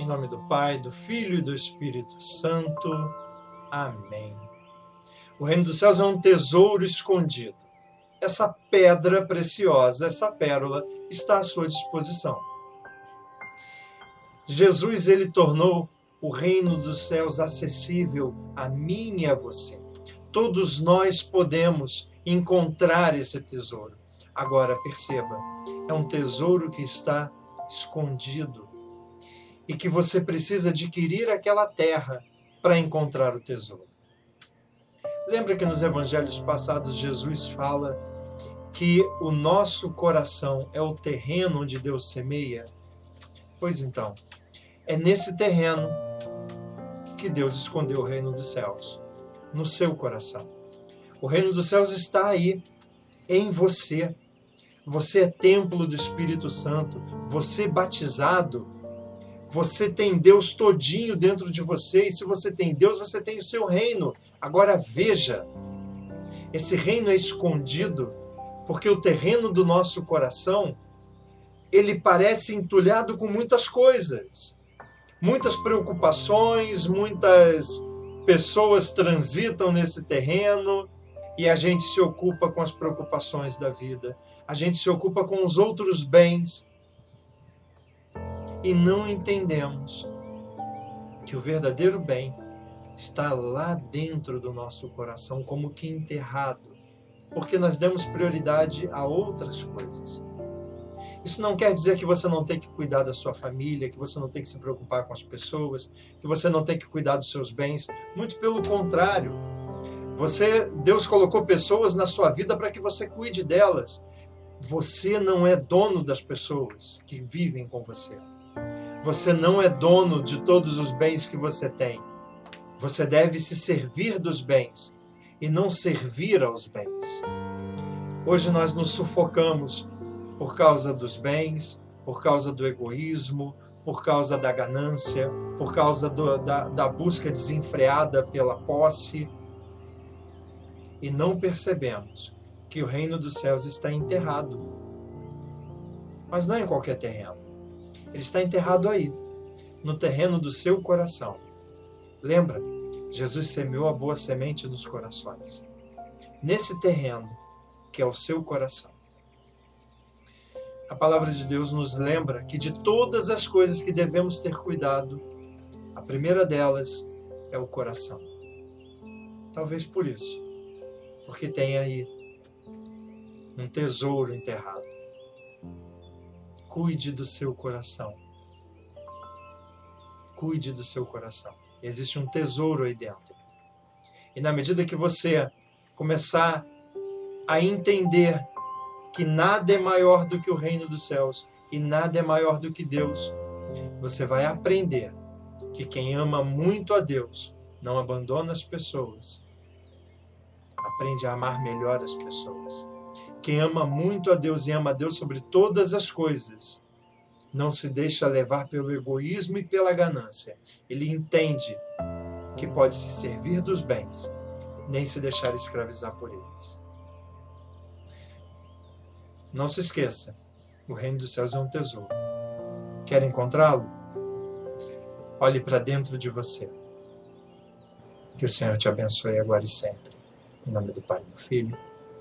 Em nome do Pai, do Filho e do Espírito Santo. Amém. O reino dos céus é um tesouro escondido. Essa pedra preciosa, essa pérola, está à sua disposição. Jesus ele tornou o reino dos céus acessível a mim e a você. Todos nós podemos encontrar esse tesouro. Agora perceba, é um tesouro que está escondido e que você precisa adquirir aquela terra para encontrar o tesouro. Lembra que nos evangelhos passados Jesus fala que o nosso coração é o terreno onde Deus semeia? Pois então, é nesse terreno que Deus escondeu o reino dos céus, no seu coração. O reino dos céus está aí, em você. Você é templo do Espírito Santo, você batizado, você tem Deus todinho dentro de você, e se você tem Deus, você tem o seu reino. Agora veja, esse reino é escondido porque o terreno do nosso coração ele parece entulhado com muitas coisas. Muitas preocupações, muitas pessoas transitam nesse terreno e a gente se ocupa com as preocupações da vida, a gente se ocupa com os outros bens e não entendemos que o verdadeiro bem está lá dentro do nosso coração, como que enterrado, porque nós demos prioridade a outras coisas. Isso não quer dizer que você não tem que cuidar da sua família, que você não tem que se preocupar com as pessoas, que você não tem que cuidar dos seus bens. Muito pelo contrário. Você, Deus colocou pessoas na sua vida para que você cuide delas. Você não é dono das pessoas que vivem com você. Você não é dono de todos os bens que você tem. Você deve se servir dos bens e não servir aos bens. Hoje nós nos sufocamos por causa dos bens, por causa do egoísmo, por causa da ganância, por causa do, da, da busca desenfreada pela posse. E não percebemos que o reino dos céus está enterrado. Mas não é em qualquer terreno. Ele está enterrado aí, no terreno do seu coração. Lembra? Jesus semeou a boa semente nos corações. Nesse terreno, que é o seu coração a palavra de Deus nos lembra que de todas as coisas que devemos ter cuidado, a primeira delas é o coração. Talvez por isso, porque tem aí um tesouro enterrado. Cuide do seu coração. Cuide do seu coração. Existe um tesouro aí dentro. E na medida que você começar a entender que nada é maior do que o reino dos céus e nada é maior do que Deus, você vai aprender que quem ama muito a Deus não abandona as pessoas, aprende a amar melhor as pessoas. Quem ama muito a Deus e ama a Deus sobre todas as coisas, não se deixa levar pelo egoísmo e pela ganância. Ele entende que pode se servir dos bens, nem se deixar escravizar por eles. Não se esqueça, o reino dos céus é um tesouro. Quer encontrá-lo? Olhe para dentro de você. Que o Senhor te abençoe agora e sempre. Em nome do Pai, do Filho